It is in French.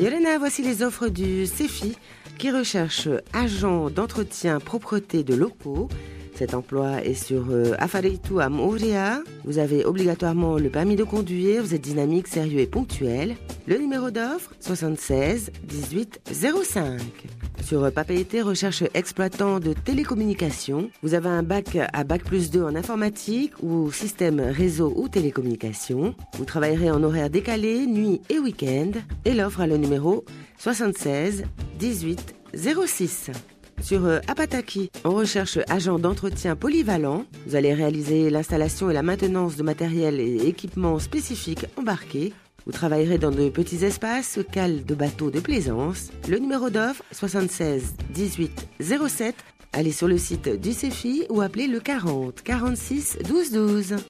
Yolena, voici les offres du CEFI qui recherche agent d'entretien propreté de locaux. Cet emploi est sur euh, Afaritu à Mouria. Vous avez obligatoirement le permis de conduire, vous êtes dynamique, sérieux et ponctuel. Le numéro d'offre 76 18 05. Sur Papeete, recherche exploitant de télécommunications. Vous avez un bac à bac plus 2 en informatique ou système réseau ou télécommunications. Vous travaillerez en horaire décalé, nuit et week-end. Et l'offre a le numéro 76 18 06. Sur euh, Apataki, on recherche agent d'entretien polyvalent. Vous allez réaliser l'installation et la maintenance de matériel et équipements spécifiques embarqués. Vous travaillerez dans de petits espaces, cales de bateaux de plaisance. Le numéro d'offre 76 18 07. Allez sur le site du CEFI ou appelez le 40 46 12 12.